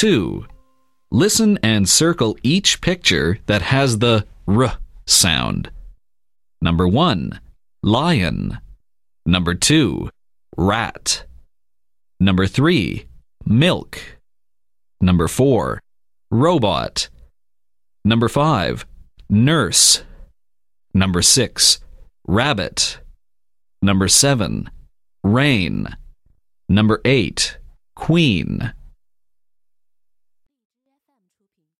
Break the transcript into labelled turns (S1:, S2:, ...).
S1: 2. Listen and circle each picture that has the r sound. Number 1. Lion. Number 2. Rat. Number 3. Milk. Number 4. Robot. Number 5. Nurse. Number 6. Rabbit. Number 7. Rain. Number 8. Queen. 品